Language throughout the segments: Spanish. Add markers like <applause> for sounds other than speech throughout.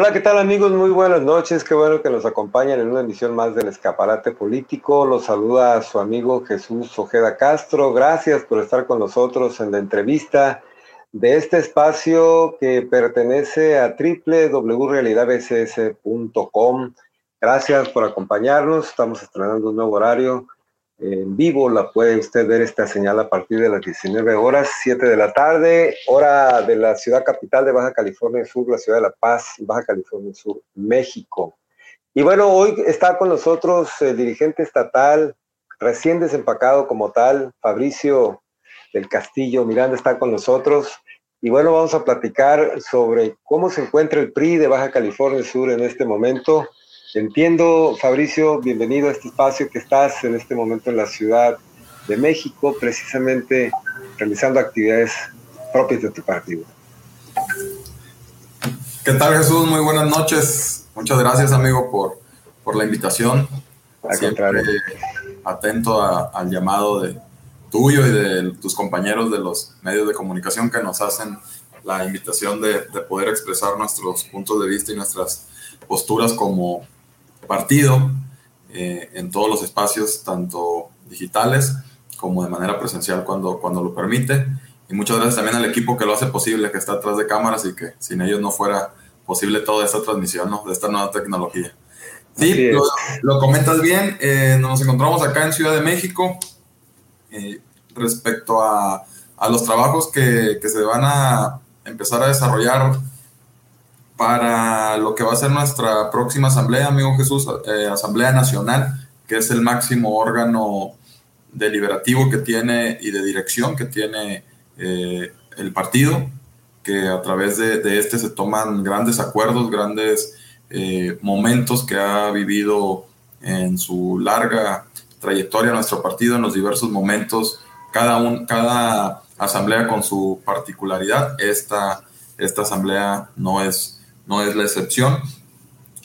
Hola, ¿qué tal amigos? Muy buenas noches. Qué bueno que nos acompañan en una emisión más del Escaparate Político. Los saluda su amigo Jesús Ojeda Castro. Gracias por estar con nosotros en la entrevista de este espacio que pertenece a www.realidadbcs.com. Gracias por acompañarnos. Estamos estrenando un nuevo horario en vivo. La puede usted ver esta señal a partir de las 19 horas, 7 de la tarde, hora de la ciudad capital de Baja California Sur, la ciudad de La Paz, Baja California Sur, México. Y bueno, hoy está con nosotros el dirigente estatal, recién desempacado como tal, Fabricio del Castillo Miranda está con nosotros. Y bueno, vamos a platicar sobre cómo se encuentra el PRI de Baja California Sur en este momento Entiendo, Fabricio, bienvenido a este espacio que estás en este momento en la Ciudad de México, precisamente realizando actividades propias de tu partido. ¿Qué tal Jesús? Muy buenas noches. Muchas gracias amigo por, por la invitación. Siempre atento al llamado de tuyo y de tus compañeros de los medios de comunicación que nos hacen la invitación de, de poder expresar nuestros puntos de vista y nuestras posturas como partido eh, en todos los espacios, tanto digitales como de manera presencial cuando, cuando lo permite. Y muchas gracias también al equipo que lo hace posible, que está atrás de cámaras y que sin ellos no fuera posible toda esta transmisión ¿no? de esta nueva tecnología. Sí, lo, comentas bien. Eh, nos encontramos acá en Ciudad de México eh, respecto a, a, los trabajos que, que se van a empezar a desarrollar para lo que va a ser nuestra próxima asamblea, amigo Jesús, eh, Asamblea Nacional, que es el máximo órgano deliberativo que tiene y de dirección que tiene eh, el partido, que a través de, este se toman grandes acuerdos, grandes eh, momentos que ha vivido en su larga trayectoria nuestro partido en los diversos momentos, cada, un, cada asamblea con su particularidad. Esta, esta asamblea no es no es la excepción.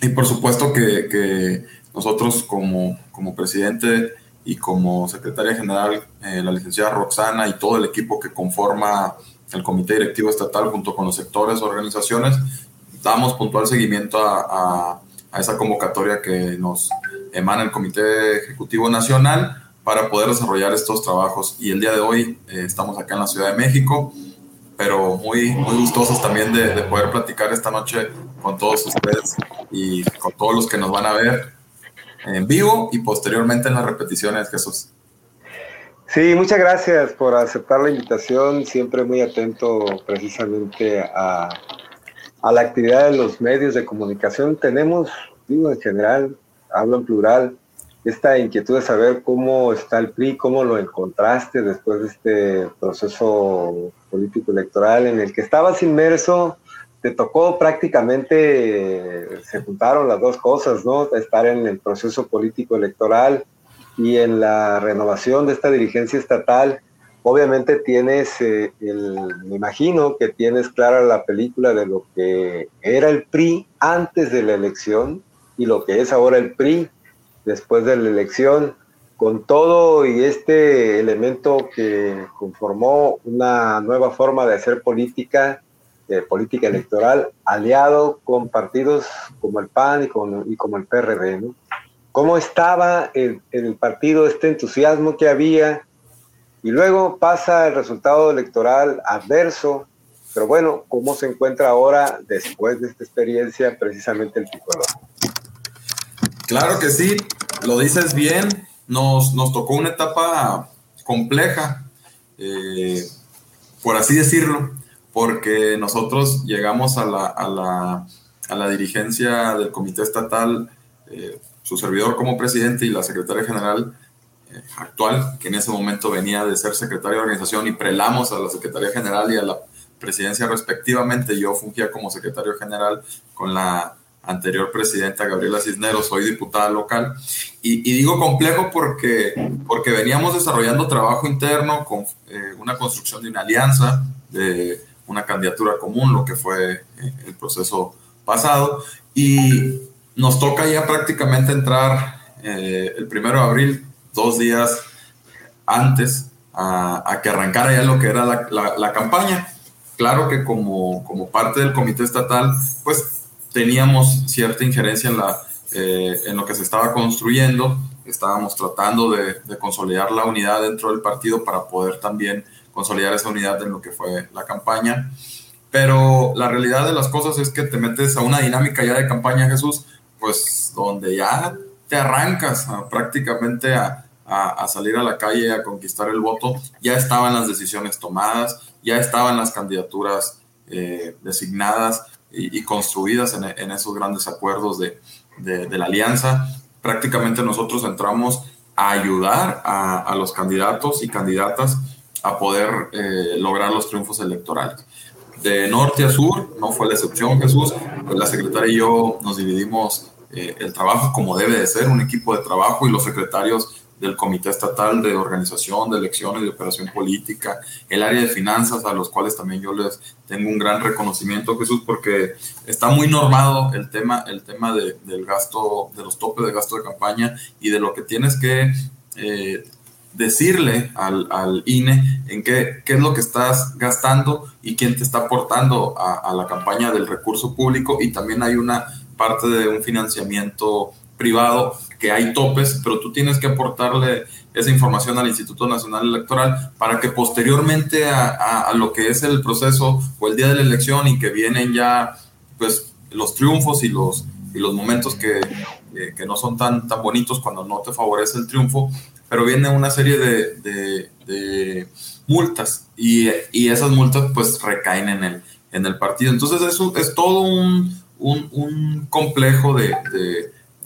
Y por supuesto que, nosotros como, como presidente y como secretaria general, eh, la licenciada Roxana y todo el equipo que conforma el comité directivo estatal junto con los sectores, organizaciones, damos puntual seguimiento a, a, esa convocatoria que nos emana el Comité Ejecutivo Nacional para poder desarrollar estos trabajos. Y el día de hoy eh, estamos acá en la Ciudad de México pero muy, muy gustosos también de, poder platicar esta noche con todos ustedes y con todos los que nos van a ver en vivo y posteriormente en las repeticiones, Jesús. Sí, muchas gracias por aceptar la invitación, siempre muy atento precisamente a, a la actividad de los medios de comunicación. Tenemos, digo en general, hablo en plural, esta inquietud de saber cómo está el PRI, cómo lo encontraste después de este proceso político electoral en el que estabas inmerso, te tocó prácticamente, se juntaron las dos cosas, ¿no? Estar en el proceso político electoral y en la renovación de esta dirigencia estatal. Obviamente tienes, eh, el, me imagino que tienes clara la película de lo que era el PRI antes de la elección y lo que es ahora el PRI después de la elección, con todo y este elemento que conformó una nueva forma de hacer política, de política electoral, aliado con partidos como el PAN y, con, y como el PRD. ¿no? ¿Cómo estaba en el partido este entusiasmo que había? Y luego pasa el resultado electoral adverso, pero bueno, ¿cómo se encuentra ahora después de esta experiencia precisamente el tricolor? Claro que sí, lo dices bien, nos, nos tocó una etapa compleja, eh, por así decirlo, porque nosotros llegamos a la, a la, a la dirigencia del comité estatal, eh, su servidor como presidente y la secretaria general eh, actual, que en ese momento venía de ser secretaria de organización y prelamos a la secretaria general y a la presidencia respectivamente. Yo fungía como secretario general con la anterior presidenta Gabriela Cisneros, soy diputada local. Y, digo complejo porque, porque veníamos desarrollando trabajo interno con eh, una construcción de una alianza, de una candidatura común, lo que fue eh, el proceso pasado. Y nos toca ya prácticamente entrar eh, el primero de abril, dos días antes a, que arrancara ya lo que era la, la, la campaña. Claro que como, como parte del comité estatal, pues teníamos cierta injerencia en, la, eh, en lo que se estaba construyendo, estábamos tratando de, de, consolidar la unidad dentro del partido para poder también consolidar esa unidad en lo que fue la campaña. Pero la realidad de las cosas es que te metes a una dinámica ya de campaña, Jesús, pues donde ya te arrancas prácticamente a, a, salir a la calle a conquistar el voto, ya estaban las decisiones tomadas, ya estaban las candidaturas eh, designadas y, construidas en, en, esos grandes acuerdos de, de, la alianza. Prácticamente nosotros entramos a ayudar a, a los candidatos y candidatas a poder eh, lograr los triunfos electorales. De norte a sur, no fue la excepción, Jesús. Pues la secretaria y yo nos dividimos eh, el trabajo como debe de ser, un equipo de trabajo y los secretarios del Comité Estatal de Organización de Elecciones y Operación Política, el área de finanzas, a los cuales también yo les tengo un gran reconocimiento, Jesús, porque está muy normado el tema, el tema de, del gasto, de los topes de gasto de campaña y de lo que tienes que eh, decirle al, al, INE en qué, qué es lo que estás gastando y quién te está aportando a, a la campaña del recurso público. Y también hay una parte de un financiamiento privado que hay topes, pero tú tienes que aportarle esa información al Instituto Nacional Electoral para que posteriormente a, lo que es el proceso o el día de la elección y que vienen ya pues los triunfos y los, y los momentos que, que no son tan, tan bonitos cuando no te favorece el triunfo, pero viene una serie de, de, multas y, y, esas multas pues recaen en el, en el partido. Entonces eso es todo un, un, complejo de,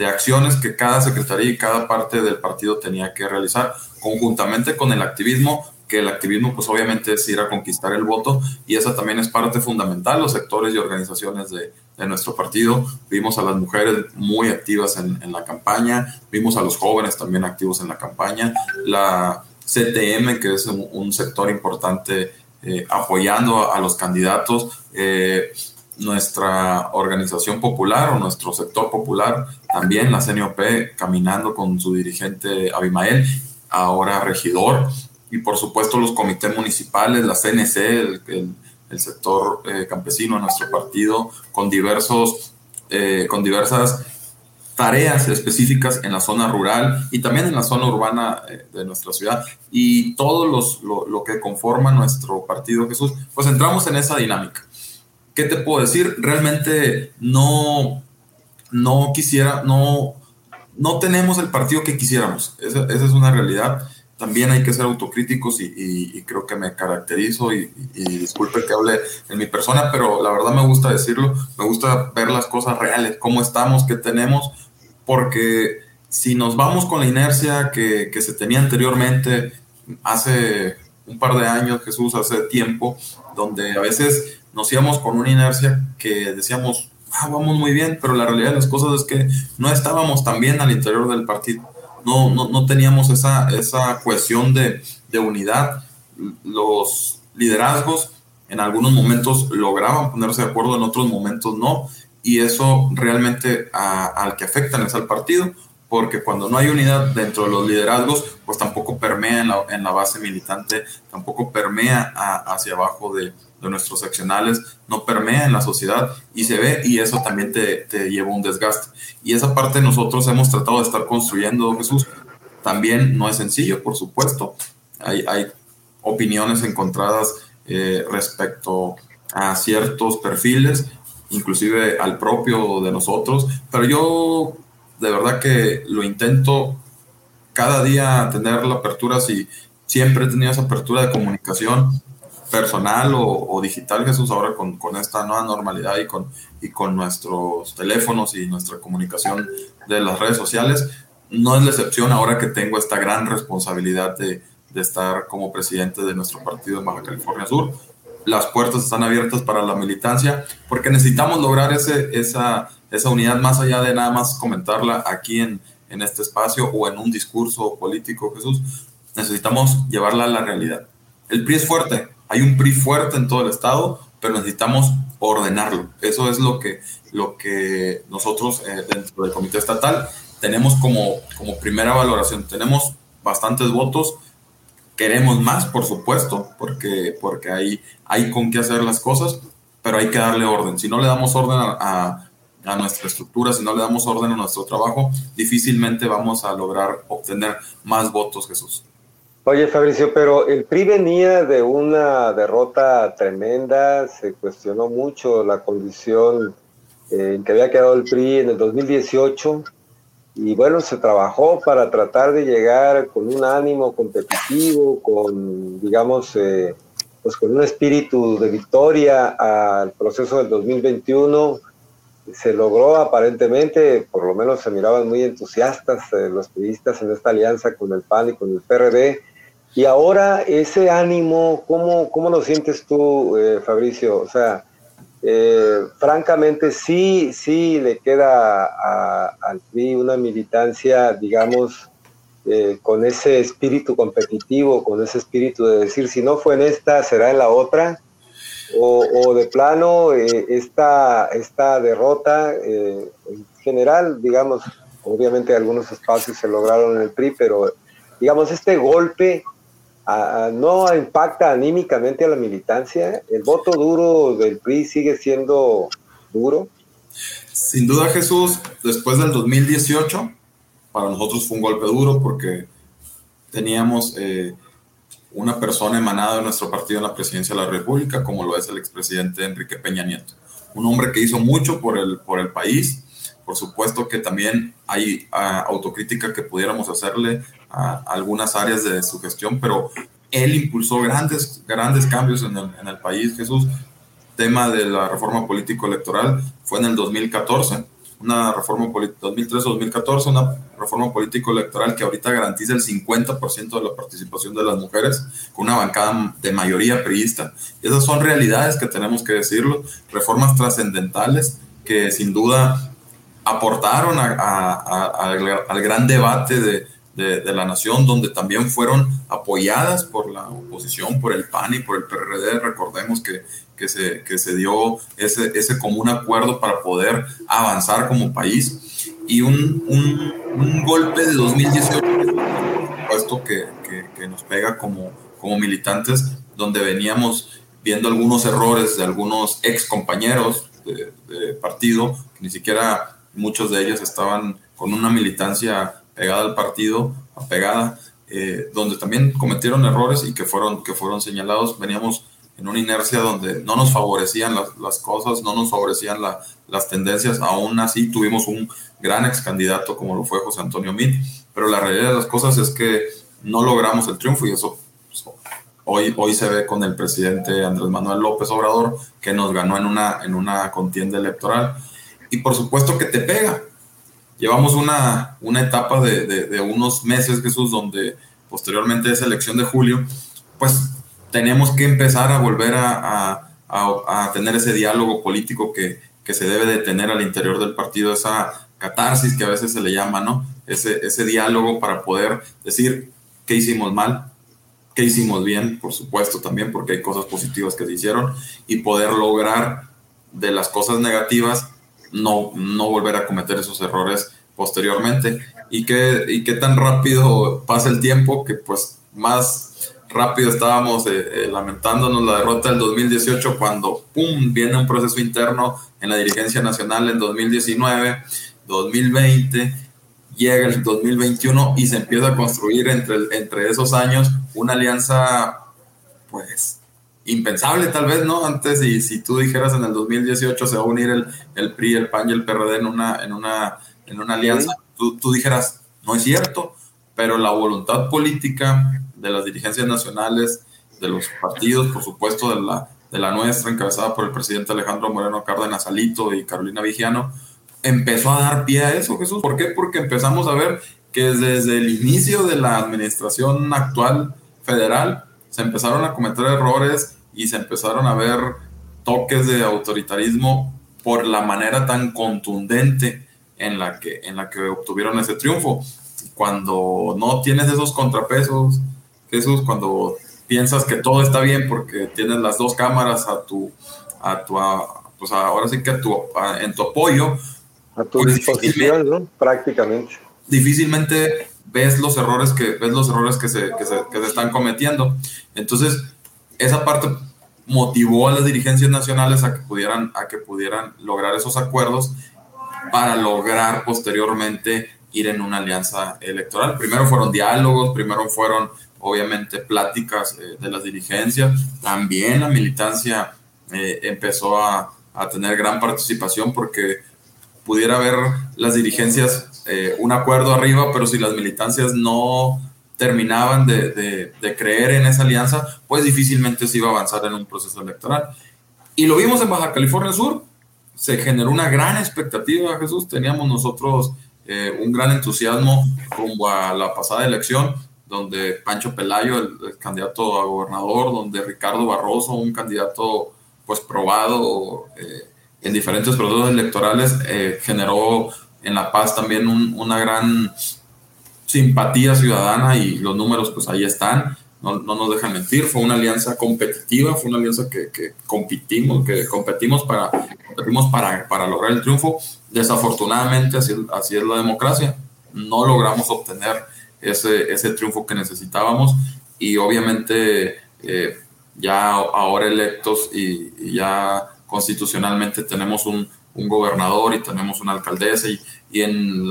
acciones que cada secretaría y cada parte del partido tenía que realizar conjuntamente con el activismo, que el activismo pues obviamente es ir a conquistar el voto y esa también es parte fundamental, los sectores y organizaciones de, de nuestro partido. Vimos a las mujeres muy activas en, en, la campaña, vimos a los jóvenes también activos en la campaña, la CTM, que es un, un sector importante eh, apoyando a, los candidatos. Eh, nuestra organización popular o nuestro sector popular, también la CNOP caminando con su dirigente Abimael, ahora regidor, y por supuesto los comités municipales, la CNC, el, el, sector eh, campesino nuestro partido, con, diversos, eh, con diversas tareas específicas en la zona rural y también en la zona urbana eh, de nuestra ciudad. Y todo los, lo, lo que conforma nuestro partido Jesús, pues entramos en esa dinámica ¿qué te puedo decir? Realmente no, no quisiera, no, no tenemos el partido que quisiéramos. Esa, esa es una realidad. También hay que ser autocríticos y, creo que me caracterizo y, y, disculpe que hable en mi persona, pero la verdad me gusta decirlo, me gusta ver las cosas reales, cómo estamos, qué tenemos, porque si nos vamos con la inercia que, que se tenía anteriormente, hace un par de años, Jesús, hace tiempo, donde a veces nos íbamos con una inercia que decíamos, ah, vamos muy bien, pero la realidad de las cosas es que no estábamos tan bien al interior del partido. No, no, no teníamos esa, esa cohesión de, de unidad. Los liderazgos en algunos momentos lograban ponerse de acuerdo, en otros momentos no. Y eso realmente a, al que afectan es al partido, porque cuando no hay unidad dentro de los liderazgos, pues tampoco permea en la, en la base militante, tampoco permea a, hacia abajo de, de nuestros seccionales no permea en la sociedad y se ve y eso también te, te, lleva un desgaste. Y esa parte nosotros hemos tratado de estar construyendo, Jesús. También no es sencillo, por supuesto. Hay, hay opiniones encontradas eh, respecto a ciertos perfiles, inclusive al propio de nosotros, pero yo de verdad que lo intento cada día tener la apertura, si siempre he tenido esa apertura de comunicación personal o, o, digital, Jesús, ahora con, con, esta nueva normalidad y con, y con nuestros teléfonos y nuestra comunicación de las redes sociales, no es la excepción ahora que tengo esta gran responsabilidad de, de estar como presidente de nuestro partido en Baja California Sur. Las puertas están abiertas para la militancia porque necesitamos lograr ese, esa, esa unidad más allá de nada más comentarla aquí en, en este espacio o en un discurso político, Jesús. Necesitamos llevarla a la realidad. El PRI es fuerte, hay un PRI fuerte en todo el estado, pero necesitamos ordenarlo. Eso es lo que, lo que nosotros eh, dentro del comité estatal tenemos como, como primera valoración. Tenemos bastantes votos, queremos más, por supuesto, porque, porque hay, hay con qué hacer las cosas, pero hay que darle orden. Si no le damos orden a, a, a nuestra estructura, si no le damos orden a nuestro trabajo, difícilmente vamos a lograr obtener más votos, Jesús. Oye, Fabricio, pero el PRI venía de una derrota tremenda, se cuestionó mucho la condición eh, en que había quedado el PRI en el 2018 y bueno, se trabajó para tratar de llegar con un ánimo competitivo, con, digamos, eh, pues con un espíritu de victoria al proceso del 2021 se logró aparentemente, por lo menos se miraban muy entusiastas eh, los periodistas en esta alianza con el PAN y con el PRD. Y ahora ese ánimo, ¿cómo, cómo lo sientes tú, eh, Fabricio? O sea, eh, francamente sí, sí le queda al PRI una militancia, digamos, con ese espíritu competitivo, con ese espíritu de decir, si no fue en esta, será en la otra o, de plano eh, esta, esta derrota eh, en general, digamos, obviamente algunos espacios se lograron en el PRI, pero digamos este golpe no impacta anímicamente a la militancia, el voto duro del PRI sigue siendo duro. Sin duda Jesús, después del 2018, para nosotros fue un golpe duro porque teníamos... Eh, una persona emanada de nuestro partido en la presidencia de la República, como lo es el expresidente Enrique Peña Nieto. Un hombre que hizo mucho por el, por el país. Por supuesto que también hay ah, autocrítica que pudiéramos hacerle a algunas áreas de su gestión, pero él impulsó grandes, grandes cambios en el, en el país, Jesús. Tema de la reforma político-electoral fue en el 2014 una reforma 2003-2014, una reforma político-electoral que ahorita garantiza el 50% de la participación de las mujeres, con una bancada de mayoría priista. esas son realidades que tenemos que decirlo, reformas trascendentales que sin duda aportaron al gran debate de, de, la nación, donde también fueron apoyadas por la oposición, por el PAN y por el PRD. Recordemos que, que, se, que se dio ese, ese común acuerdo para poder avanzar como país. Y un, un, golpe de 2018, puesto que, que, nos pega como, como militantes, donde veníamos viendo algunos errores de algunos ex compañeros de, partido, ni siquiera muchos de ellos estaban con una militancia pegada al partido, apegada, eh, donde también cometieron errores y que fueron, que fueron señalados. Veníamos en una inercia donde no nos favorecían las, las cosas, no nos favorecían las tendencias. Aún así tuvimos un gran ex candidato como lo fue José Antonio Mit, pero la realidad de las cosas es que no logramos el triunfo y eso pues, hoy, hoy se ve con el presidente Andrés Manuel López Obrador que nos ganó en una, en una contienda electoral. Y por supuesto que te pega, llevamos una, una etapa de, de, unos meses, Jesús, donde posteriormente esa elección de julio, pues tenemos que empezar a volver a, a, a, tener ese diálogo político que, que, se debe de tener al interior del partido, esa catarsis que a veces se le llama, ¿no? Ese, ese diálogo para poder decir qué hicimos mal, qué hicimos bien, por supuesto también, porque hay cosas positivas que se hicieron, y poder lograr de las cosas negativas no, no volver a cometer esos errores posteriormente. Y qué, y qué tan rápido pasa el tiempo que pues más rápido estábamos eh, eh, lamentándonos la derrota del 2018 cuando ¡pum! viene un proceso interno en la dirigencia nacional en 2019, 2020, llega el 2021 y se empieza a construir entre, entre esos años una alianza pues impensable tal vez, ¿no? Antes, y si tú dijeras en el 2018 se va a unir el, el PRI, el PAN y el PRD en una, en una, en una alianza, tú, tú, dijeras, no es cierto, pero la voluntad política de las dirigencias nacionales, de los partidos, por supuesto, de la, de la nuestra, encabezada por el presidente Alejandro Moreno Cárdenas Alito y Carolina Vigiano, empezó a dar pie a eso, Jesús. ¿Por qué? Porque empezamos a ver que desde el inicio de la administración actual federal se empezaron a cometer errores y se empezaron a ver toques de autoritarismo por la manera tan contundente en la que, en la que obtuvieron ese triunfo. Cuando no tienes esos contrapesos, Jesús, cuando piensas que todo está bien porque tienes las dos cámaras a tu, a tu, pues ahora sí que a tu, en tu apoyo. A tu pues disposición, ¿no? Prácticamente. Difícilmente ves los errores que, ves los errores que se, que se, que se están cometiendo. Entonces, esa parte motivó a las dirigencias nacionales a que pudieran, a que pudieran lograr esos acuerdos para lograr posteriormente ir en una alianza electoral. Primero fueron diálogos, primero fueron obviamente pláticas eh, de las dirigencias, también la militancia eh, empezó a, a, tener gran participación porque pudiera haber las dirigencias eh, un acuerdo arriba, pero si las militancias no terminaban de, creer en esa alianza, pues difícilmente se iba a avanzar en un proceso electoral. Y lo vimos en Baja California Sur, se generó una gran expectativa, Jesús, teníamos nosotros un gran entusiasmo rumbo a la pasada elección, donde Pancho Pelayo, el, candidato a gobernador, donde Ricardo Barroso, un candidato pues probado eh, en diferentes procesos electorales, eh, generó en La Paz también una gran simpatía ciudadana y los números pues ahí están, no, no, nos dejan mentir, fue una alianza competitiva, fue una alianza que, que competimos, que competimos, para, competimos para, para lograr el triunfo. Desafortunadamente así, así es la democracia, no logramos obtener ese, ese triunfo que necesitábamos y obviamente eh, ya ahora electos y, ya constitucionalmente tenemos un, un, gobernador y tenemos una alcaldesa y, y en,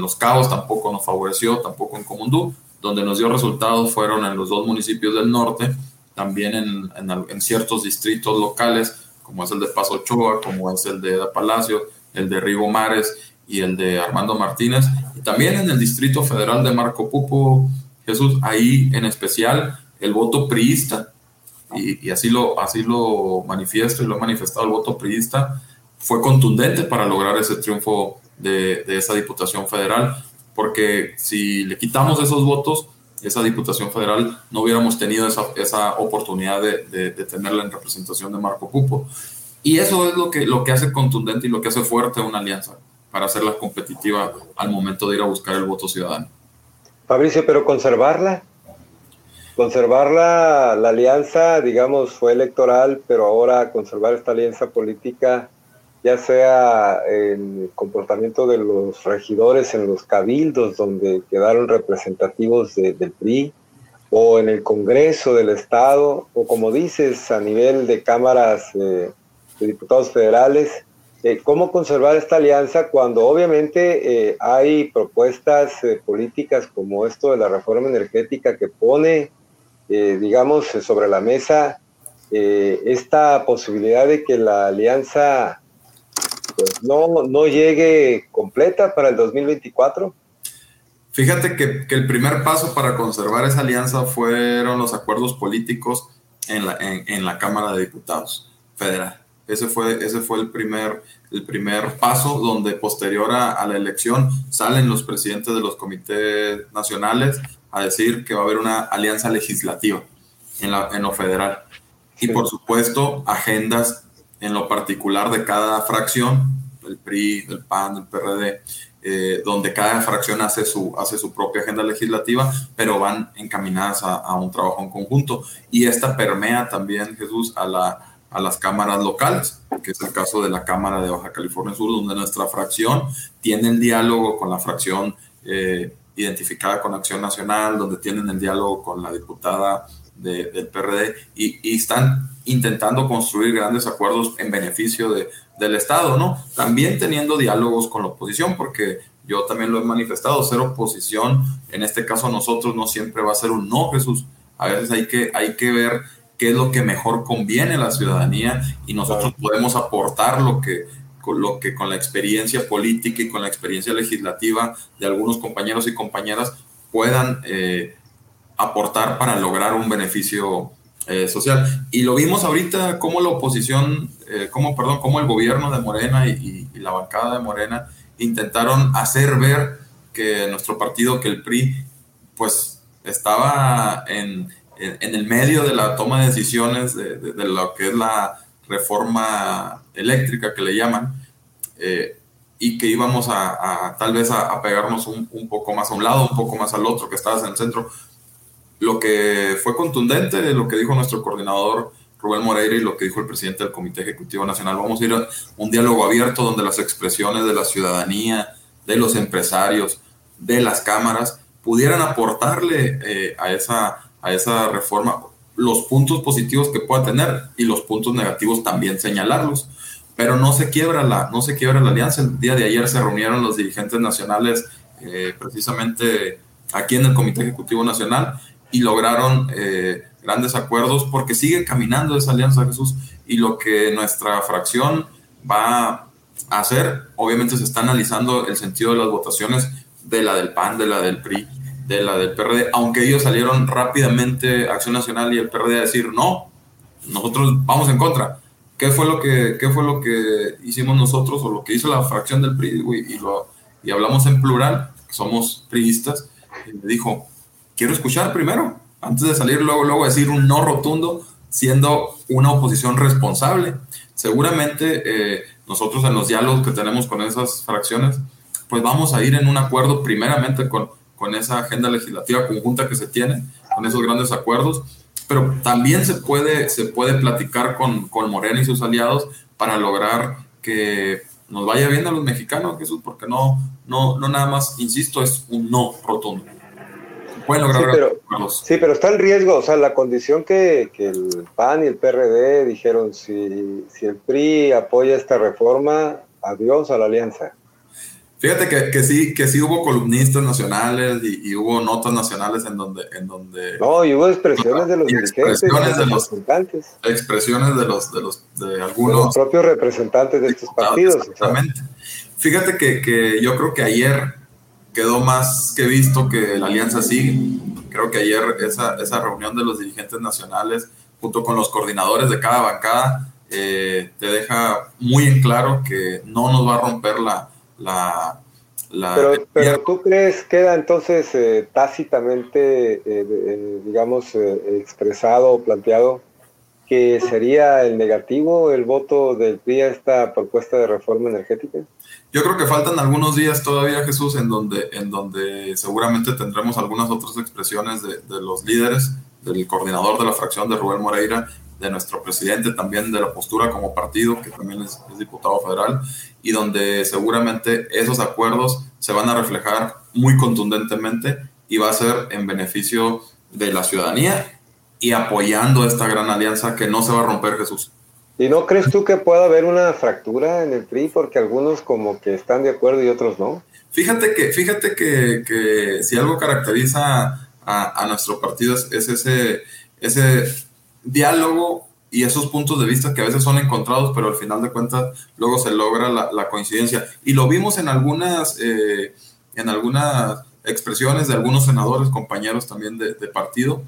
Los Cabos tampoco nos favoreció, tampoco en Comundú, donde nos dio resultados fueron en los dos municipios del norte, también en, ciertos distritos locales, como es el de Paso Ochoa, como es el de Palacio, el de Rigo Mares y el de Armando Martínez, y también en el Distrito Federal de Marco Pupo, Jesús, ahí en especial el voto priista, y, así, lo, así lo manifiesto y lo ha manifestado el voto priista, fue contundente para lograr ese triunfo de, esa Diputación Federal, porque si le quitamos esos votos, esa Diputación Federal no hubiéramos tenido esa, esa oportunidad de, de, tenerla en representación de Marco Pupo. Y eso es lo que, lo que hace contundente y lo que hace fuerte una alianza para hacerla competitiva al momento de ir a buscar el voto ciudadano. Fabricio, pero conservarla, conservarla, la alianza, digamos, fue electoral, pero ahora conservar esta alianza política, ya sea el comportamiento de los regidores en los cabildos, donde quedaron representativos del PRI, o en el Congreso del Estado, o como dices, a nivel de cámaras eh, de diputados federales, eh, cómo conservar esta alianza cuando obviamente eh, hay propuestas eh, políticas como esto de la reforma energética que pone, digamos, sobre la mesa esta posibilidad de que la alianza pues, no, no llegue completa para el 2024? Fíjate que, que, el primer paso para conservar esa alianza fueron los acuerdos políticos en la, en, en la Cámara de Diputados Federal. Ese fue, ese fue el, primer, el primer paso donde posterior a, la elección salen los presidentes de los comités nacionales a decir que va a haber una alianza legislativa en, la, en lo federal. Y por supuesto, agendas en lo particular de cada fracción, el PRI, el PAN, el PRD, eh, donde cada fracción hace su, hace su propia agenda legislativa, pero van encaminadas a, a un trabajo en conjunto. Y esta permea también, Jesús, a la, a las cámaras locales, que es el caso de la Cámara de Baja California Sur, donde nuestra fracción tiene el diálogo con la fracción eh, identificada con Acción Nacional, donde tienen el diálogo con la diputada del PRD y, están intentando construir grandes acuerdos en beneficio de, del Estado, ¿no? También teniendo diálogos con la oposición, porque yo también lo he manifestado, ser oposición, en este caso nosotros no siempre va a ser un no, Jesús. A veces hay que, hay que ver qué es lo que mejor conviene a la ciudadanía y nosotros podemos aportar lo que, con lo que con la experiencia política y con la experiencia legislativa de algunos compañeros y compañeras puedan eh, aportar para lograr un beneficio eh, social. Y lo vimos ahorita como la oposición, eh, como, perdón, como el gobierno de Morena y, y, la bancada de Morena intentaron hacer ver que nuestro partido, que el PRI, pues estaba en, en, el medio de la toma de decisiones de, de, lo que es la reforma eléctrica que le llaman, eh, y que íbamos a, tal vez a, a pegarnos un, un, poco más a un lado, un poco más al otro, que estabas en el centro. Lo que fue contundente, lo que dijo nuestro coordinador Rubén Moreira y lo que dijo el presidente del Comité Ejecutivo Nacional, vamos a ir a un diálogo abierto donde las expresiones de la ciudadanía, de los empresarios, de las cámaras, pudieran aportarle eh, a esa a esa reforma los puntos positivos que pueda tener y los puntos negativos también señalarlos. pero no se quiebra la, no se quiebra la alianza. El día de ayer se reunieron los dirigentes nacionales eh, precisamente aquí en el Comité Ejecutivo Nacional y lograron eh, grandes acuerdos porque sigue caminando esa alianza Jesús y lo que nuestra fracción va a hacer, obviamente se está analizando el sentido de las votaciones de la del PAN, de la del PRI, de la del PRD, aunque ellos salieron rápidamente, Acción Nacional y el PRD, a decir no, nosotros vamos en contra. ¿Qué fue lo que, qué fue lo que hicimos nosotros o lo que hizo la fracción del PRI? Y, lo, y hablamos en plural, somos priistas, y me dijo, quiero escuchar primero, antes de salir luego, luego decir un no rotundo, siendo una oposición responsable. Seguramente eh, nosotros en los diálogos que tenemos con esas fracciones, pues vamos a ir en un acuerdo primeramente con, con esa agenda legislativa conjunta que se tiene, con esos grandes acuerdos, pero también se puede, se puede platicar con, con Morena y sus aliados para lograr que nos vaya bien a los mexicanos, Jesús, porque no, no, no nada más, insisto, es un no rotundo. Pueden lograr sí, pero, sí, pero está en riesgo, o sea, la condición que, que, el PAN y el PRD dijeron, si, si el PRI apoya esta reforma, adiós a la alianza. Fíjate que, que, sí, que sí hubo columnistas nacionales y, hubo notas nacionales en donde, en donde. No, y hubo expresiones de los dirigentes, expresiones de los representantes. Expresiones de los, de los, de algunos. De los propios representantes de estos partidos. Exactamente. Fíjate que, que, yo creo que ayer quedó más que visto que la alianza sigue. Creo que ayer esa, esa reunión de los dirigentes nacionales, junto con los coordinadores de cada bancada, eh, te deja muy en claro que no nos va a romper la la... pero, pero tú crees, queda entonces eh, tácitamente, eh, eh, digamos, expresado o planteado que sería el negativo el voto del PRI a esta propuesta de reforma energética? Yo creo que faltan algunos días todavía, Jesús, en donde, en donde seguramente tendremos algunas otras expresiones de, los líderes, del coordinador de la fracción de Rubén Moreira, de nuestro presidente, también de la postura como partido, que también es, diputado federal, y donde seguramente esos acuerdos se van a reflejar muy contundentemente y va a ser en beneficio de la ciudadanía y apoyando esta gran alianza que no se va a romper, Jesús. ¿Y no crees tú que pueda haber una fractura en el PRI? Porque algunos como que están de acuerdo y otros no. Fíjate que, fíjate que, que si algo caracteriza a, a nuestro partido es, es, ese, ese diálogo y esos puntos de vista que a veces son encontrados, pero al final de cuentas luego se logra la, coincidencia. Y lo vimos en algunas, eh, en algunas expresiones de algunos senadores, compañeros también de, partido,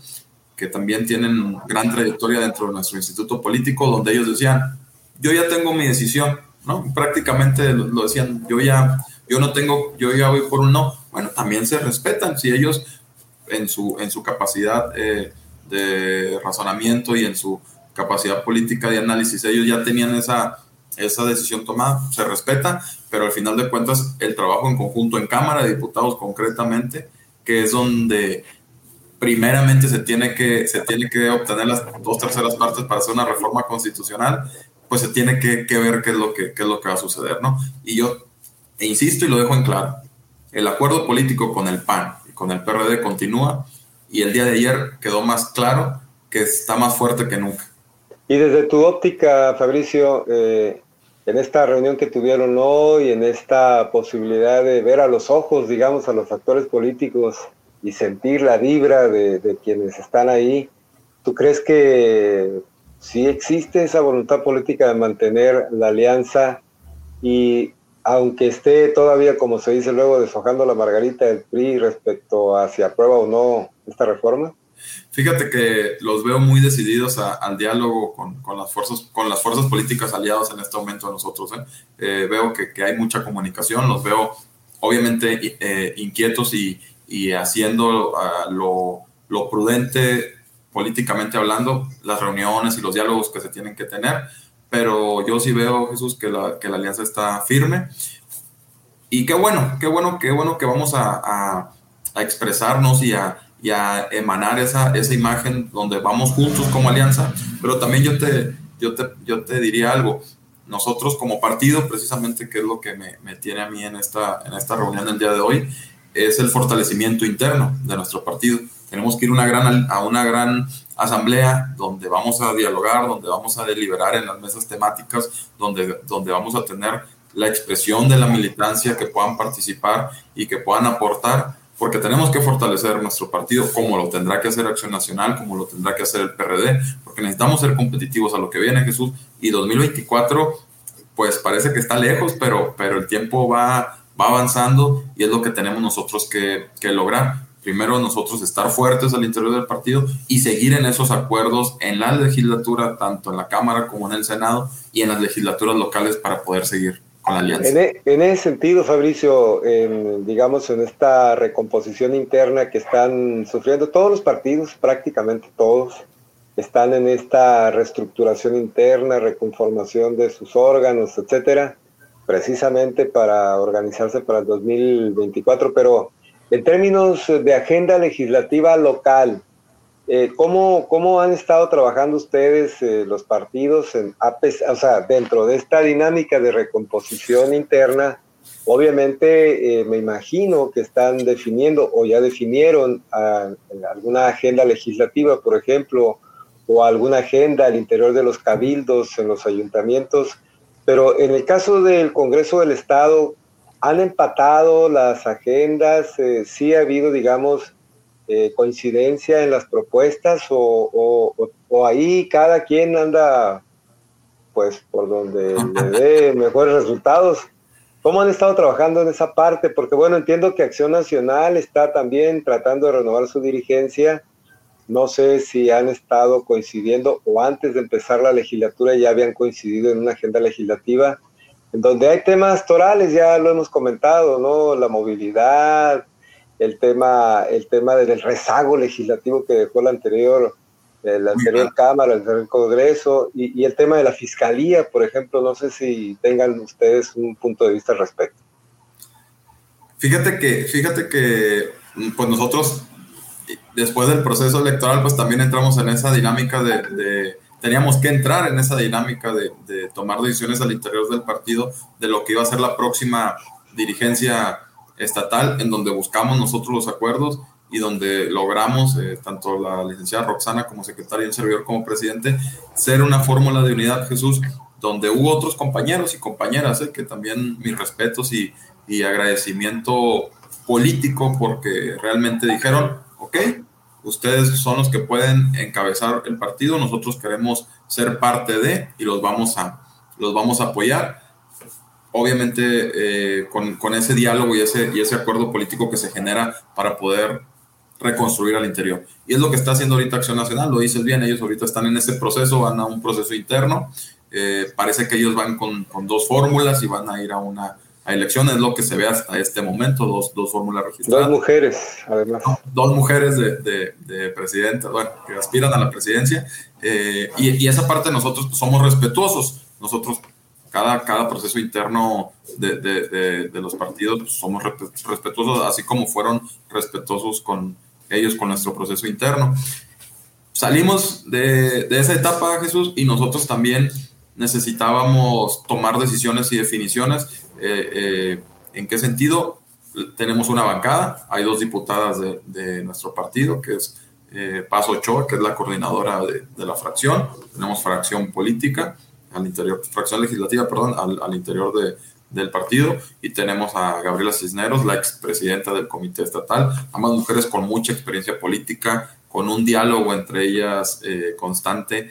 que también tienen gran trayectoria dentro de nuestro instituto político, donde ellos decían, yo ya tengo mi decisión, ¿no? Prácticamente lo, decían, yo ya, yo no tengo, yo ya voy por un no. Bueno, también se respetan si ellos en su, en su capacidad... Eh, de razonamiento y en su capacidad política de análisis. Ellos ya tenían esa, esa decisión tomada, se respeta, pero al final de cuentas el trabajo en conjunto en Cámara de Diputados concretamente, que es donde primeramente se tiene que, se tiene que obtener las dos terceras partes para hacer una reforma constitucional, pues se tiene que, que ver qué es, lo que, qué es lo que va a suceder, ¿no? Y yo e insisto y lo dejo en claro, el acuerdo político con el PAN y con el PRD continúa y el día de ayer quedó más claro que está más fuerte que nunca. Y desde tu óptica, Fabricio, eh, en esta reunión que tuvieron hoy, en esta posibilidad de ver a los ojos, digamos, a los actores políticos y sentir la vibra de, de quienes están ahí, ¿tú crees que sí existe esa voluntad política de mantener la alianza y aunque esté todavía, como se dice luego, deshojando la margarita del PRI respecto a si aprueba o no esta reforma? Fíjate que los veo muy decididos al diálogo con, con, las fuerzas, con las fuerzas políticas aliadas en este momento a nosotros. ¿eh? Eh, veo que, que, hay mucha comunicación, los veo obviamente eh, inquietos y, y haciendo uh, lo, lo, prudente políticamente hablando, las reuniones y los diálogos que se tienen que tener, pero yo sí veo, Jesús, que la, que la alianza está firme. Y qué bueno, qué bueno, qué bueno que vamos a, a, a expresarnos y a, y a emanar esa, esa imagen donde vamos juntos como alianza, pero también yo te, yo te, yo te diría algo. Nosotros como partido, precisamente, que es lo que me, me tiene a mí en esta, en esta reunión del día de hoy, es el fortalecimiento interno de nuestro partido. Tenemos que ir una gran, a una gran asamblea donde vamos a dialogar, donde vamos a deliberar en las mesas temáticas, donde, donde vamos a tener la expresión de la militancia que puedan participar y que puedan aportar, porque tenemos que fortalecer nuestro partido como lo tendrá que hacer Acción Nacional, como lo tendrá que hacer el PRD, porque necesitamos ser competitivos a lo que viene Jesús y 2024 pues parece que está lejos, pero, pero el tiempo va, va avanzando y es lo que tenemos nosotros que, que lograr primero nosotros estar fuertes al interior del partido y seguir en esos acuerdos en la legislatura, tanto en la Cámara como en el Senado y en las legislaturas locales para poder seguir con la alianza. En, e, en ese sentido, Fabricio, en, digamos en esta recomposición interna que están sufriendo todos los partidos, prácticamente todos, están en esta reestructuración interna, reconformación de sus órganos, etcétera, precisamente para organizarse para el 2024, pero en términos de agenda legislativa local, eh, ¿cómo, ¿cómo, han estado trabajando ustedes, eh, los partidos, en, o sea, dentro de esta dinámica de recomposición interna? Obviamente, eh, me imagino que están definiendo o ya definieron alguna agenda legislativa, por ejemplo, o alguna agenda al interior de los cabildos, en los ayuntamientos, pero en el caso del Congreso del Estado, han empatado las agendas, eh, sí ha habido, digamos, eh, coincidencia en las propuestas o, ahí cada quien anda, pues, por donde le <laughs> dé mejores resultados. ¿Cómo han estado trabajando en esa parte? Porque, bueno, entiendo que Acción Nacional está también tratando de renovar su dirigencia. No sé si han estado coincidiendo o antes de empezar la legislatura ya habían coincidido en una agenda legislativa en donde hay temas torales, ya lo hemos comentado, ¿no? La movilidad, el tema, el tema del rezago legislativo que dejó la anterior, eh, la anterior Cámara, el anterior Congreso, y, el tema de la Fiscalía, por ejemplo, no sé si tengan ustedes un punto de vista al respecto. Fíjate que, fíjate que, pues nosotros, después del proceso electoral, pues también entramos en esa dinámica de teníamos que entrar en esa dinámica de, tomar decisiones al interior del partido de lo que iba a ser la próxima dirigencia estatal, en donde buscamos nosotros los acuerdos y donde logramos, eh, tanto la licenciada Roxana como secretaria y un servidor como presidente, ser una fórmula de unidad, Jesús, donde hubo otros compañeros y compañeras, eh, que también mis respetos y, y agradecimiento político porque realmente dijeron, ok, ustedes son los que pueden encabezar el partido, nosotros queremos ser parte de y los vamos a, los vamos a apoyar. Obviamente eh, con, con, ese diálogo y ese, y ese acuerdo político que se genera para poder reconstruir al interior. Y es lo que está haciendo ahorita Acción Nacional, lo dices bien, ellos ahorita están en ese proceso, van a un proceso interno, eh, parece que ellos van con, con dos fórmulas y van a ir a una a elecciones, lo que se ve hasta este momento, dos, dos fórmulas registradas. Dos mujeres, además. Dos mujeres de, de, de presidenta, bueno, que aspiran a la presidencia. Eh, y, y, esa parte nosotros somos respetuosos. Nosotros, cada, cada proceso interno de, de los partidos, pues, somos respetuosos, así como fueron respetuosos con ellos, con nuestro proceso interno. Salimos de, esa etapa, Jesús, y nosotros también necesitábamos tomar decisiones y definiciones eh, eh, ¿En qué sentido? Tenemos una bancada, hay dos diputadas de, nuestro partido, que es eh, Paz Ochoa, que es la coordinadora de, la fracción, tenemos fracción política, al interior, fracción legislativa, perdón, al, interior de, del partido, y tenemos a Gabriela Cisneros, la expresidenta del comité estatal, ambas mujeres con mucha experiencia política, con un diálogo entre ellas constante,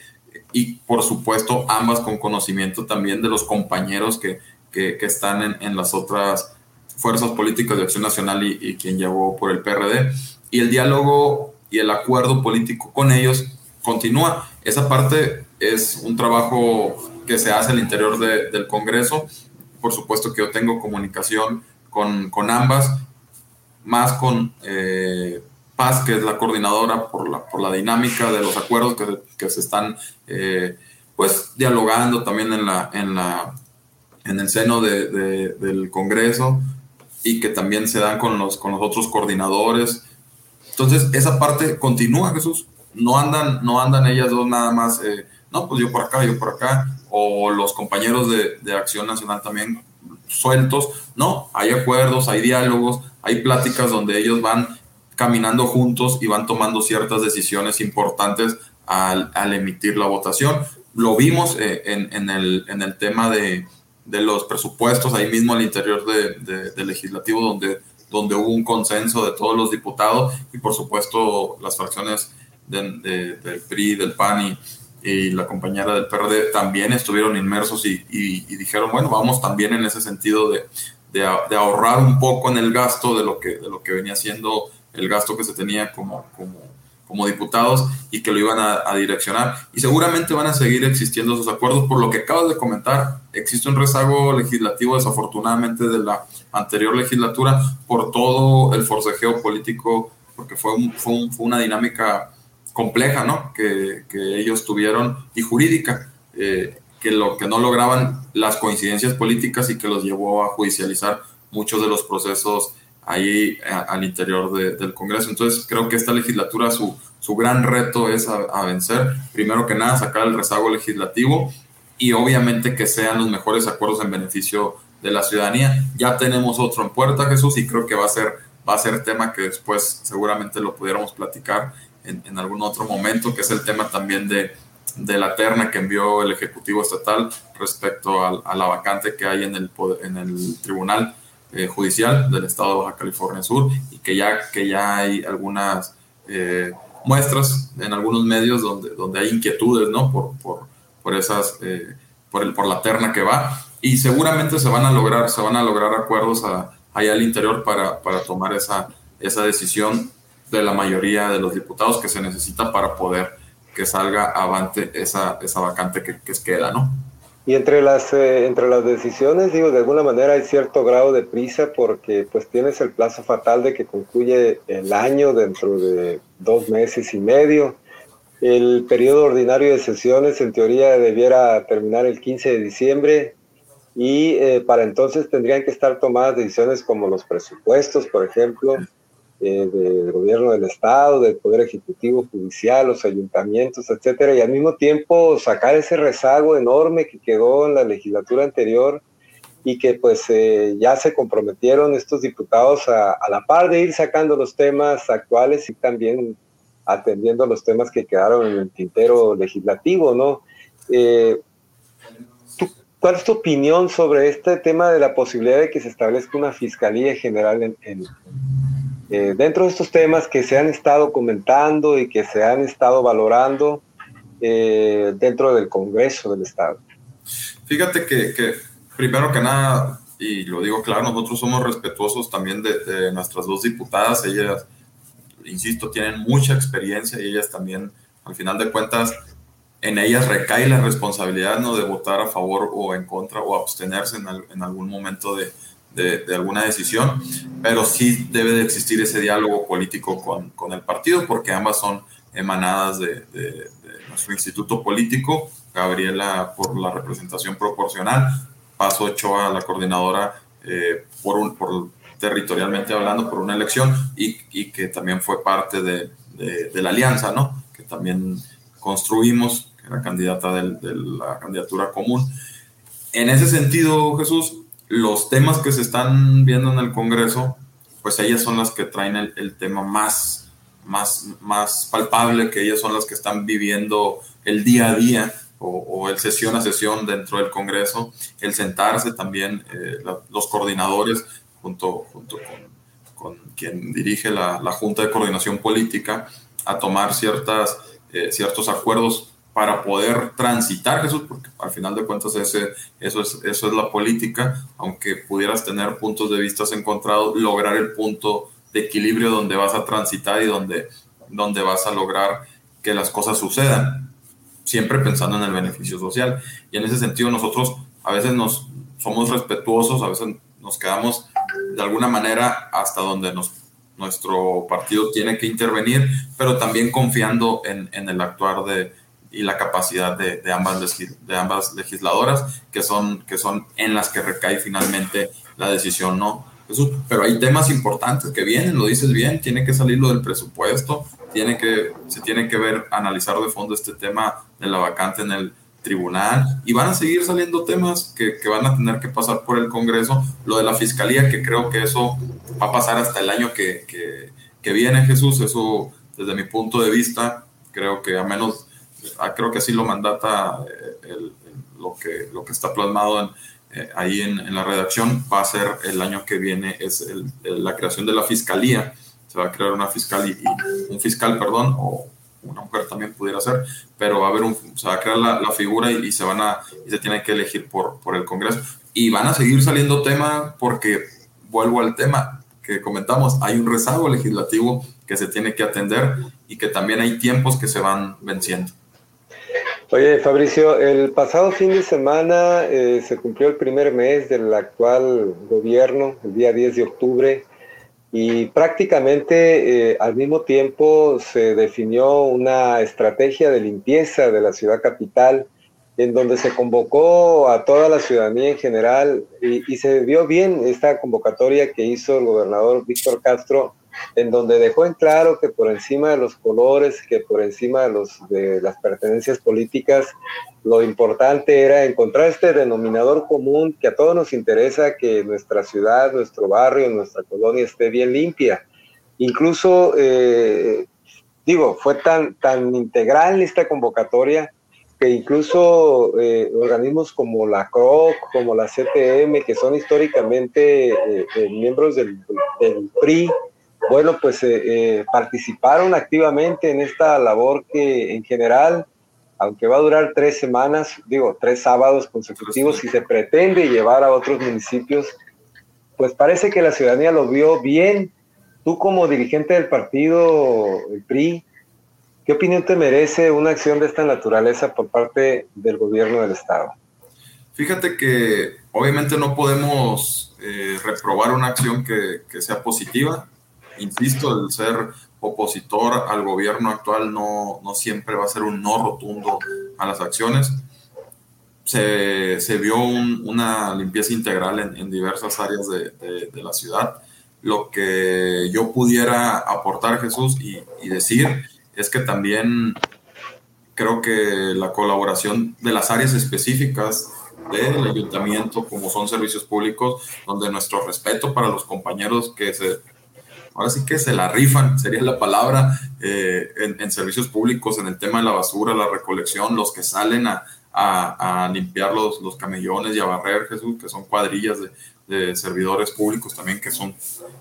y por supuesto ambas con conocimiento también de los compañeros que que, están en, las otras fuerzas políticas de Acción Nacional y, quien llevó por el PRD. Y el diálogo y el acuerdo político con ellos continúa. Esa parte es un trabajo que se hace al interior del Congreso. Por supuesto que yo tengo comunicación con, con ambas, más con eh, Paz, que es la coordinadora por la, por la dinámica de los acuerdos que, que se están eh, pues dialogando también en la, en la en el seno de, del Congreso y que también se dan con los, con los otros coordinadores. Entonces, esa parte continúa, Jesús. No andan, no andan ellas dos nada más, eh, no, pues yo por acá, yo por acá, o los compañeros de, de Acción Nacional también sueltos. No, hay acuerdos, hay diálogos, hay pláticas donde ellos van caminando juntos y van tomando ciertas decisiones importantes al, emitir la votación. Lo vimos eh, en, el, en el tema de, de, los presupuestos, ahí mismo al interior del legislativo, donde, donde hubo un consenso de todos los diputados y por supuesto las fracciones del PRI, del PAN y, y, la compañera del PRD también estuvieron inmersos y, y, dijeron, bueno, vamos también en ese sentido de, de, ahorrar un poco en el gasto de lo que, de lo que venía siendo el gasto que se tenía como como diputados y que lo iban a, direccionar. Y seguramente van a seguir existiendo esos acuerdos. Por lo que acabas de comentar, existe un rezago legislativo desafortunadamente de la anterior legislatura por todo el forcejeo político, porque fue, fue, una dinámica compleja, ¿no? Que, que ellos tuvieron y jurídica, eh, que lo que no lograban las coincidencias políticas y que los llevó a judicializar muchos de los procesos ahí al interior del Congreso. Entonces, creo que esta legislatura, su, su gran reto es a, vencer, primero que nada, sacar el rezago legislativo y obviamente que sean los mejores acuerdos en beneficio de la ciudadanía. Ya tenemos otro en puerta, Jesús, y creo que va a ser, va a ser tema que después seguramente lo pudiéramos platicar en, en algún otro momento, que es el tema también de, de la terna que envió el Ejecutivo Estatal respecto a, a la vacante que hay en el, en el Tribunal eh, judicial del estado de Baja California Sur y que ya, que ya hay algunas eh, muestras en algunos medios donde, donde hay inquietudes ¿no? por, por, por esas, eh, por, el, por la terna que va y seguramente se van a lograr, se van a lograr acuerdos a, allá al interior para, para tomar esa, esa decisión de la mayoría de los diputados que se necesita para poder que salga avante esa, esa vacante que, que queda, ¿no? Y entre las, eh, entre las decisiones, digo, de alguna manera hay cierto grado de prisa porque pues tienes el plazo fatal de que concluye el año dentro de dos meses y medio. El periodo ordinario de sesiones en teoría debiera terminar el 15 de diciembre y eh, para entonces tendrían que estar tomadas decisiones como los presupuestos, por ejemplo, eh, del gobierno del Estado, del Poder Ejecutivo, Judicial, los ayuntamientos, etcétera, y al mismo tiempo sacar ese rezago enorme que quedó en la legislatura anterior y que pues eh, ya se comprometieron estos diputados a, la par de ir sacando los temas actuales y también atendiendo los temas que quedaron en el tintero legislativo, ¿no? Eh, ¿Cuál es tu opinión sobre este tema de la posibilidad de que se establezca una fiscalía general en, en, eh, dentro de estos temas que se han estado comentando y que se han estado valorando eh, dentro del Congreso del Estado. Fíjate que, primero que nada, y lo digo claro, nosotros somos respetuosos también de, nuestras dos diputadas, ellas, insisto, tienen mucha experiencia y ellas también, al final de cuentas, en ellas recae la responsabilidad ¿no? de votar a favor o en contra o abstenerse en, en algún momento de, de, alguna decisión, pero sí debe de existir ese diálogo político con, con el partido, porque ambas son emanadas de, de, nuestro instituto político, Gabriela por la representación proporcional, Paso Ochoa, la coordinadora, eh, por, un, por territorialmente hablando, por una elección, y, y que también fue parte de, la alianza, ¿no? Que también construimos, que era candidata de la candidatura común. En ese sentido, Jesús, los temas que se están viendo en el Congreso, pues ellas son las que traen el, tema más, más, más palpable, que ellas son las que están viviendo el día a día o, el sesión a sesión dentro del Congreso, el sentarse también, eh, los coordinadores junto, junto con, quien dirige la, Junta de Coordinación Política, a tomar ciertas, eh, ciertos acuerdos para poder transitar, Jesús, porque al final de cuentas ese, eso, es, eso es la política, aunque pudieras tener puntos de vista encontrados, lograr el punto de equilibrio donde vas a transitar y donde, donde vas a lograr que las cosas sucedan, siempre pensando en el beneficio social. Y en ese sentido nosotros a veces nos somos respetuosos, a veces nos quedamos de alguna manera hasta donde nos, nuestro partido tiene que intervenir, pero también confiando en, en el actuar de, y la capacidad de, de, ambas, de ambas legisladoras, que son, que son en las que recae finalmente la decisión, ¿no? pero hay temas importantes que vienen, lo dices bien, tiene que salir lo del presupuesto, tiene que, se tiene que ver, analizar de fondo este tema de la vacante en el tribunal y van a seguir saliendo temas que, que, van a tener que pasar por el Congreso. Lo de la Fiscalía, que creo que eso va a pasar hasta el año que, que, que viene, Jesús, eso desde mi punto de vista, creo que a menos creo que así lo mandata lo, que, lo que está plasmado ahí en, la redacción, va a ser el año que viene, es la creación de la fiscalía, se va a crear una fiscal y, un fiscal, perdón, o una mujer también pudiera ser, pero va a haber un, se va a crear la, figura y, se van a, y se tiene que elegir por, por el Congreso. Y van a seguir saliendo temas porque, vuelvo al tema que comentamos, hay un rezago legislativo que se tiene que atender y que también hay tiempos que se van venciendo. Oye, Fabricio, el pasado fin de semana eh, se cumplió el primer mes del actual gobierno, el día 10 de octubre. Y prácticamente eh, al mismo tiempo se definió una estrategia de limpieza de la ciudad capital, en donde se convocó a toda la ciudadanía en general y, y se vio bien esta convocatoria que hizo el gobernador Víctor Castro en donde dejó en claro que por encima de los colores, que por encima de, los, de las pertenencias políticas, lo importante era encontrar este denominador común que a todos nos interesa que nuestra ciudad, nuestro barrio, nuestra colonia esté bien limpia. Incluso, eh, digo, fue tan, tan integral esta convocatoria que incluso eh, organismos como la CROC, como la CTM, que son históricamente eh, miembros del, del PRI, bueno, pues eh, eh, participaron activamente en esta labor que en general, aunque va a durar tres semanas, digo, tres sábados consecutivos y se pretende llevar a otros municipios, pues parece que la ciudadanía lo vio bien. Tú como dirigente del partido, el PRI, ¿qué opinión te merece una acción de esta naturaleza por parte del gobierno del Estado? Fíjate que obviamente no podemos eh, reprobar una acción que sea positiva insisto, el ser opositor al gobierno actual no, no, siempre va a ser un no rotundo a las acciones. Se, se vio una limpieza integral en, en diversas áreas de, de, la ciudad. Lo que yo pudiera aportar, Jesús, y, y decir es que también creo que la colaboración de las áreas específicas del ayuntamiento, como son servicios públicos, donde nuestro respeto para los compañeros que se ahora sí que se la rifan, sería la palabra, eh, en, servicios públicos, en el tema de la basura, la recolección, los que salen a, a, limpiar los, los, camellones y a barrer, Jesús, que son cuadrillas de, servidores públicos también que, son,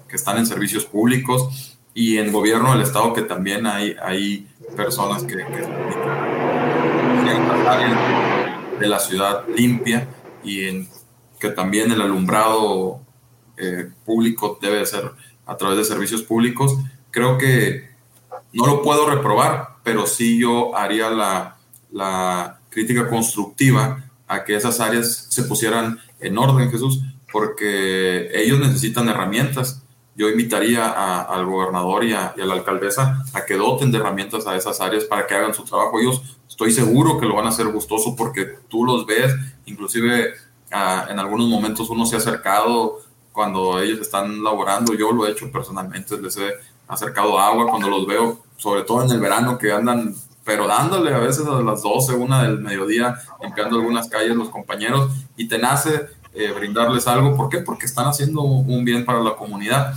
que están en servicios públicos, y en gobierno del Estado que también hay, hay personas que, que de la ciudad limpia y que también el alumbrado eh, público debe ser a través de servicios públicos. Creo que no lo puedo reprobar, pero sí yo haría la, la crítica constructiva a que esas áreas se pusieran en orden, Jesús, porque ellos necesitan herramientas. Yo invitaría al gobernador y a, la alcaldesa a que doten de herramientas a esas áreas para que hagan su trabajo. Ellos estoy seguro que lo van a hacer gustoso porque tú los ves, inclusive ah, en algunos momentos uno se ha acercado cuando ellos están laborando. Yo lo he hecho personalmente, les he acercado agua cuando los veo, sobre todo en el verano, que andan, pero dándole a veces a las 12, una del mediodía, limpiando algunas calles los compañeros, y te nace eh, brindarles algo. ¿Por qué? Porque están haciendo un bien para la comunidad.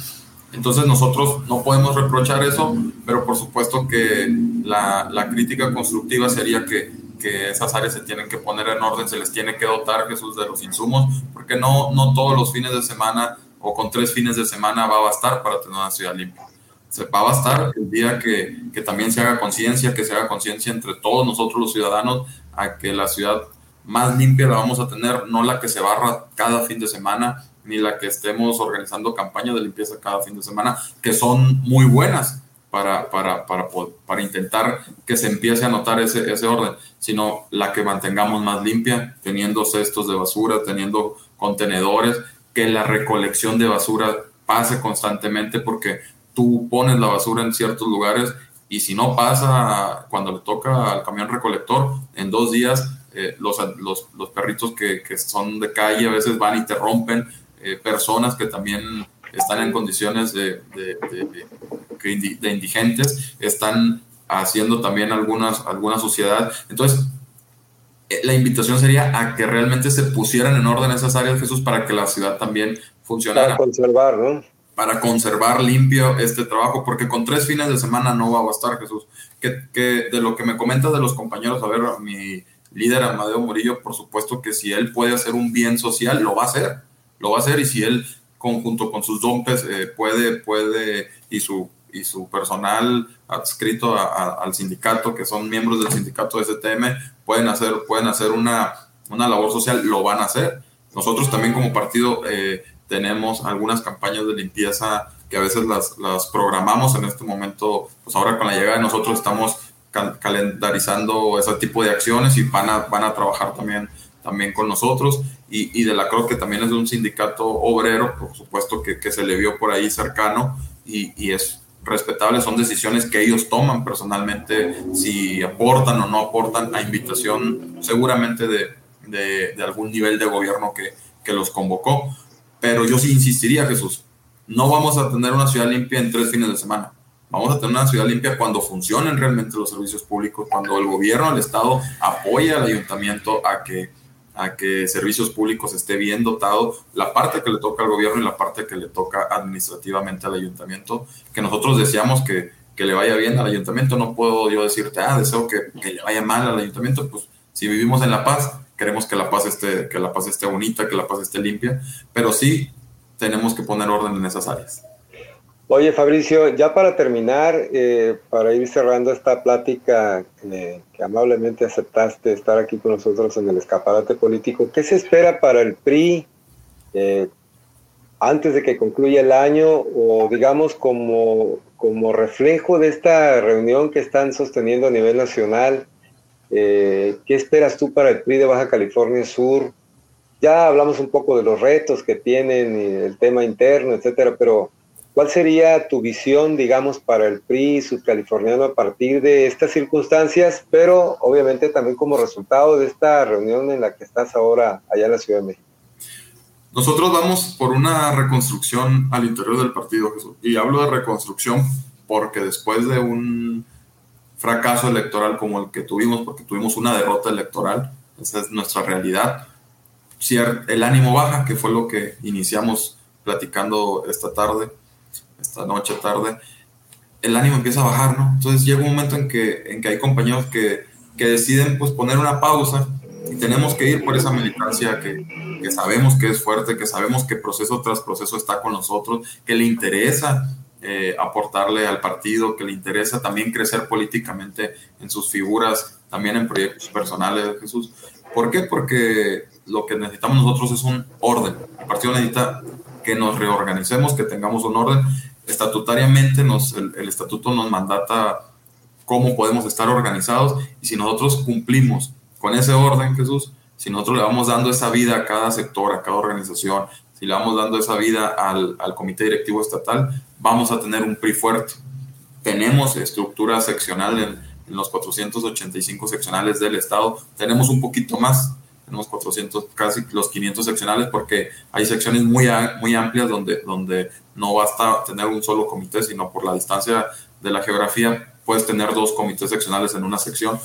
Entonces nosotros no podemos reprochar eso, pero por supuesto que la, la crítica constructiva sería que que esas áreas se tienen que poner en orden, se les tiene que dotar, Jesús, de los insumos, porque no, no todos los fines de semana o con tres fines de semana va a bastar para tener una ciudad limpia. Se va a bastar el día que, que también se haga conciencia, que se haga conciencia entre todos nosotros los ciudadanos a que la ciudad más limpia la vamos a tener, no la que se barra cada fin de semana, ni la que estemos organizando campañas de limpieza cada fin de semana, que son muy buenas, para, para, para, para, intentar que se empiece a notar ese, ese orden, sino la que mantengamos más limpia, teniendo cestos de basura, teniendo contenedores, que la recolección de basura pase constantemente porque tú pones la basura en ciertos lugares y si no pasa cuando le toca al camión recolector, en dos días eh, los, los, los, perritos que, que, son de calle a veces van y te rompen, eh, personas que también están en condiciones de, de, indigentes, están haciendo también algunas, alguna sociedad. Entonces, eh, la invitación sería a que realmente se pusieran en orden esas áreas, Jesús, para que la ciudad también funcionara. Para conservar, ¿no? para conservar limpio este trabajo, porque con tres fines de semana no va a bastar, Jesús. Que, que de lo que me comentas de los compañeros, a ver, mi líder Amadeo Murillo, por supuesto que si él puede hacer un bien social, lo va a hacer, lo va a hacer, y si él conjunto con sus dompes eh, puede, puede, y su, y su personal adscrito al sindicato, que son miembros del sindicato de STM, pueden hacer, pueden hacer una, una labor social, lo van a hacer. Nosotros también como partido eh, tenemos algunas campañas de limpieza que a veces las, las, programamos en este momento, pues ahora con la llegada de nosotros estamos calendarizando ese tipo de acciones y van a, van a trabajar también, también con nosotros. Y, y de la creo que también es de un sindicato obrero, por supuesto que, que se le vio por ahí cercano y, y es respetable, son decisiones que ellos toman personalmente, si aportan o no aportan a invitación seguramente de, de, de algún nivel de gobierno que, que los convocó pero yo sí insistiría, Jesús, no vamos a tener una ciudad limpia en tres fines de semana. Vamos a tener una ciudad limpia cuando funcionen realmente los servicios públicos, cuando el gobierno, el Estado apoya al ayuntamiento a que, a que servicios públicos esté bien dotado, la parte que le toca al gobierno y la parte que le toca administrativamente al ayuntamiento, que nosotros deseamos que, que le vaya bien al ayuntamiento. No puedo yo decirte, ah, deseo que, que le vaya mal al ayuntamiento, pues si vivimos en La Paz, queremos que la paz esté, que la paz esté bonita, que la paz esté limpia, pero sí tenemos que poner orden en esas áreas. Oye, Fabricio, ya para terminar, eh, para ir cerrando esta plática eh, que amablemente aceptaste estar aquí con nosotros en el escaparate político, ¿qué se espera para el PRI eh, antes de que concluya el año o digamos como, como reflejo de esta reunión que están sosteniendo a nivel nacional? Eh, ¿Qué esperas tú para el PRI de Baja California Sur? Ya hablamos un poco de los retos que tienen y el tema interno, etcétera, pero ¿cuál sería tu visión, digamos, para el PRI subcaliforniano a partir de estas circunstancias, pero obviamente también como resultado de esta reunión en la que estás ahora allá en la Ciudad de México? Nosotros vamos por una reconstrucción al interior del partido, Jesús. Y hablo de reconstrucción porque después de un fracaso electoral como el que tuvimos, porque tuvimos una derrota electoral, esa es nuestra realidad. El ánimo baja, que fue lo que iniciamos platicando esta tarde, esta noche tarde, el ánimo empieza a bajar, ¿no? Entonces llega un momento en que, en que hay compañeros que, que deciden pues poner una pausa y tenemos que ir por esa militancia que, que, sabemos que es fuerte, que sabemos que proceso tras proceso está con nosotros, que le interesa eh, aportarle al partido, que le interesa también crecer políticamente en sus figuras, también en proyectos personales de Jesús. ¿Por qué? Porque lo que necesitamos nosotros es un orden. El partido necesita que nos reorganicemos, que tengamos un orden. Estatutariamente nos, el, el estatuto nos mandata cómo podemos estar organizados y si nosotros cumplimos con ese orden, Jesús, si nosotros le vamos dando esa vida a cada sector, a cada organización, si le vamos dando esa vida al, al comité directivo estatal, vamos a tener un PRI fuerte. Tenemos estructura seccional en, los 485 seccionales del Estado, tenemos un poquito más, tenemos 400, casi los 500 seccionales, porque hay secciones muy, muy amplias donde, donde no basta tener un solo comité, sino por la distancia de la geografía, puedes tener dos comités seccionales en una sección.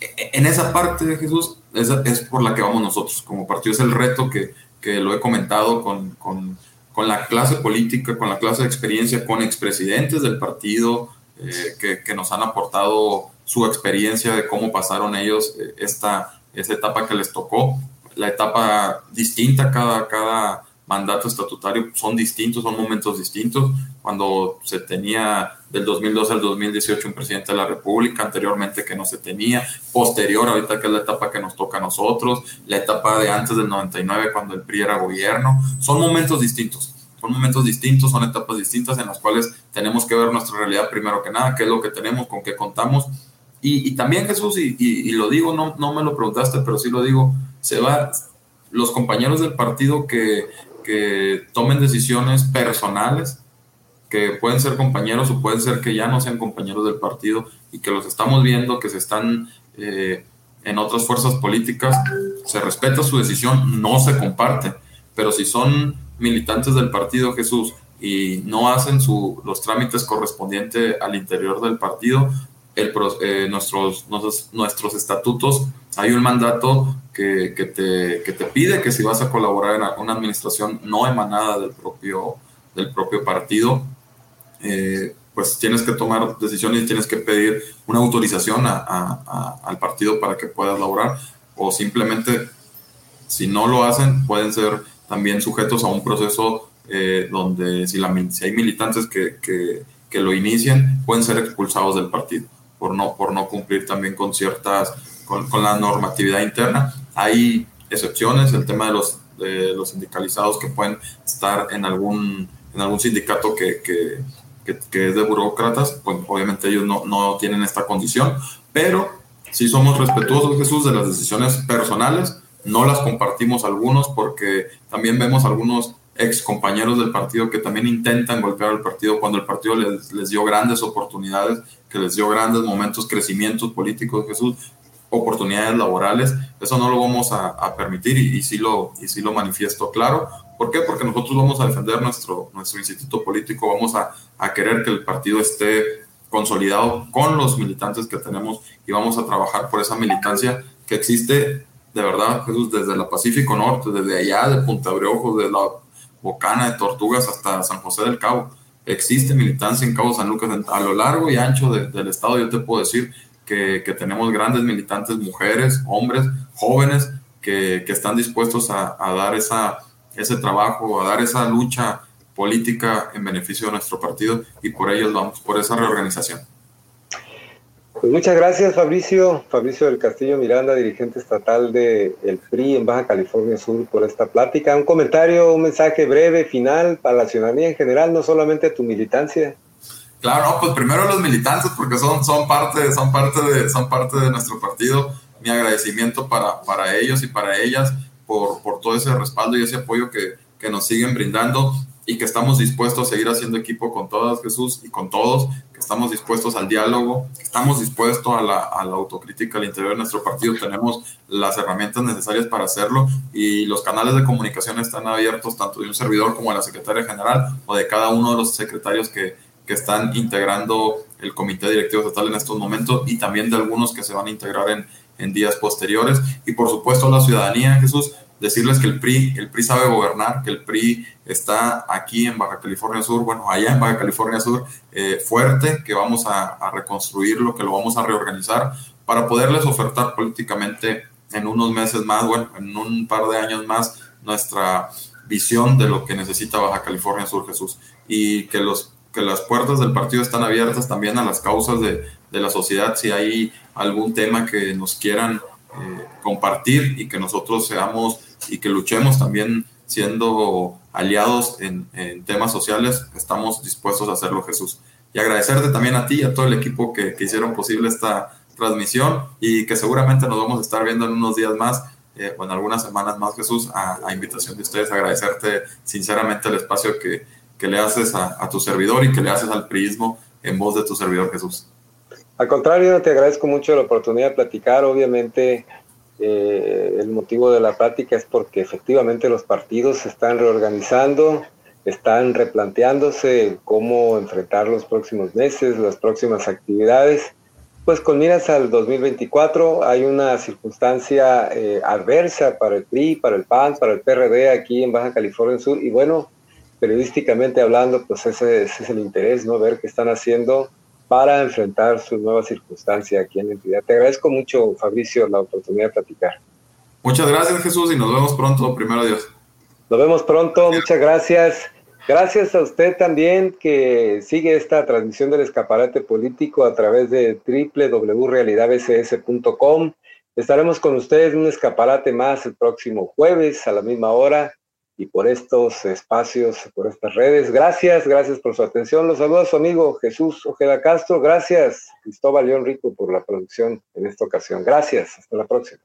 E, en esa parte Jesús es, es por la que vamos nosotros, como partido es el reto que, que lo he comentado con, con, con, la clase política, con la clase de experiencia, con expresidentes del partido eh, que, que, nos han aportado su experiencia de cómo pasaron ellos eh, esta, esta etapa que les tocó, la etapa distinta cada, cada mandato estatutario son distintos, son momentos distintos. Cuando se tenía del 2012 al 2018 un presidente de la República, anteriormente que no se tenía, posterior ahorita que es la etapa que nos toca a nosotros, la etapa de antes del 99 cuando el PRI era gobierno, son momentos distintos. Son momentos distintos, son etapas distintas en las cuales tenemos que ver nuestra realidad primero que nada, qué es lo que tenemos, con qué contamos. Y, también Jesús, y, lo digo, no, no me lo preguntaste, pero sí lo digo, se va, los compañeros del partido que, que tomen decisiones personales, que pueden ser compañeros o pueden ser que ya no sean compañeros del partido y que los estamos viendo que se están eh, en otras fuerzas políticas, se respeta su decisión, no se comparte, pero si son militantes del partido Jesús y no hacen su, los trámites correspondientes al interior del partido, eh, nuestros, nuestros, estatutos, hay un mandato que, que, te, que, te, pide que si vas a colaborar en una administración no emanada del propio, del propio partido, eh, pues tienes que tomar decisiones y tienes que pedir una autorización al partido para que puedas laborar o simplemente si no lo hacen pueden ser también sujetos a un proceso eh, donde si, la, si, hay militantes que, que, que, lo inicien pueden ser expulsados del partido por no, por no cumplir también con ciertas, con, con la normatividad interna. Hay excepciones, el tema de los, de los sindicalizados que pueden estar en algún, en algún sindicato que, que, que, es de burócratas, pues obviamente ellos no, no tienen esta condición, pero si somos respetuosos, Jesús, de las decisiones personales, no las compartimos algunos porque también vemos algunos ex compañeros del partido que también intentan golpear al partido cuando el partido les, les dio grandes oportunidades, que les dio grandes momentos, crecimientos políticos, Jesús, oportunidades laborales, eso no lo vamos a, permitir y, y, sí lo, y sí lo manifiesto claro. ¿Por qué? Porque nosotros vamos a defender nuestro, nuestro instituto político, vamos a, a querer que el partido esté consolidado con los militantes que tenemos y vamos a trabajar por esa militancia que existe de verdad, Jesús, desde la Pacífico Norte, desde allá de Punta Breojos, de la Bocana de Tortugas hasta San José del Cabo. Existe militancia en Cabo San Lucas a lo largo y ancho del estado. Yo te puedo decir que, tenemos grandes militantes, mujeres, hombres, jóvenes, que, están dispuestos a, dar esa, ese trabajo, a dar esa lucha política en beneficio de nuestro partido y por ellos vamos, por esa reorganización. Pues muchas gracias Fabricio, Fabricio del Castillo Miranda, dirigente estatal del el PRI en Baja California Sur por esta plática. Un comentario, un mensaje breve, final para la ciudadanía en general, no solamente a tu militancia. Claro, pues primero los militantes, porque son, son, parte, son, parte de, son parte de nuestro partido. Mi agradecimiento para, para ellos y para ellas por, por todo ese respaldo y ese apoyo que, que nos siguen brindando y que estamos dispuestos a seguir haciendo equipo con todas, Jesús, y con todos, que estamos dispuestos al diálogo, estamos dispuestos a la, a la, autocrítica al interior de nuestro partido, tenemos las herramientas necesarias para hacerlo y los canales de comunicación están abiertos tanto de un servidor como de la secretaria general o de cada uno de los secretarios que, que están integrando el comité directivo estatal en estos momentos y también de algunos que se van a integrar en, en días posteriores. Y por supuesto la ciudadanía, Jesús, decirles que el PRI, el PRI sabe gobernar, que el PRI está aquí en Baja California Sur, bueno, allá en Baja California Sur, eh, fuerte, que vamos a, reconstruirlo, que lo vamos a reorganizar para poderles ofertar políticamente en unos meses más, bueno, en un par de años más, nuestra visión de lo que necesita Baja California Sur, Jesús, y que, los, que las puertas del partido están abiertas también a las causas de, de la sociedad, si hay algún tema que nos quieran eh, compartir y que nosotros seamos y que luchemos también siendo aliados en, temas sociales, estamos dispuestos a hacerlo, Jesús. Y agradecerte también a ti y a todo el equipo que, hicieron posible esta transmisión y que seguramente nos vamos a estar viendo en unos días más eh, o en algunas semanas más, Jesús, a, invitación de ustedes, agradecerte sinceramente el espacio que, que le haces a, a, tu servidor y que le haces al priismo en voz de tu servidor, Jesús. Al contrario, te agradezco mucho la oportunidad de platicar. Obviamente, eh, el motivo de la plática es porque efectivamente los partidos se están reorganizando, están replanteándose cómo enfrentar los próximos meses, las próximas actividades. Pues con miras al 2024 hay una circunstancia eh, adversa para el PRI, para el PAN, para el PRD aquí en Baja California Sur y bueno, periodísticamente hablando, pues ese, ese es el interés, ¿no? Ver qué están haciendo para enfrentar su nueva circunstancia aquí en la entidad. Te agradezco mucho, Fabricio, la oportunidad de platicar. Muchas gracias, Jesús, y nos vemos pronto. Primero Dios. Nos vemos pronto, muchas gracias. Gracias a usted también que sigue esta transmisión del escaparate político a través de www.realidadbcs.com. Estaremos con ustedes en un escaparate más el próximo jueves a la misma hora y por estos espacios, por estas redes. Gracias, gracias por su atención. Los saluda su amigo Jesús Ojeda Castro. Gracias, Cristóbal León Rico, por la producción en esta ocasión. Gracias, hasta la próxima.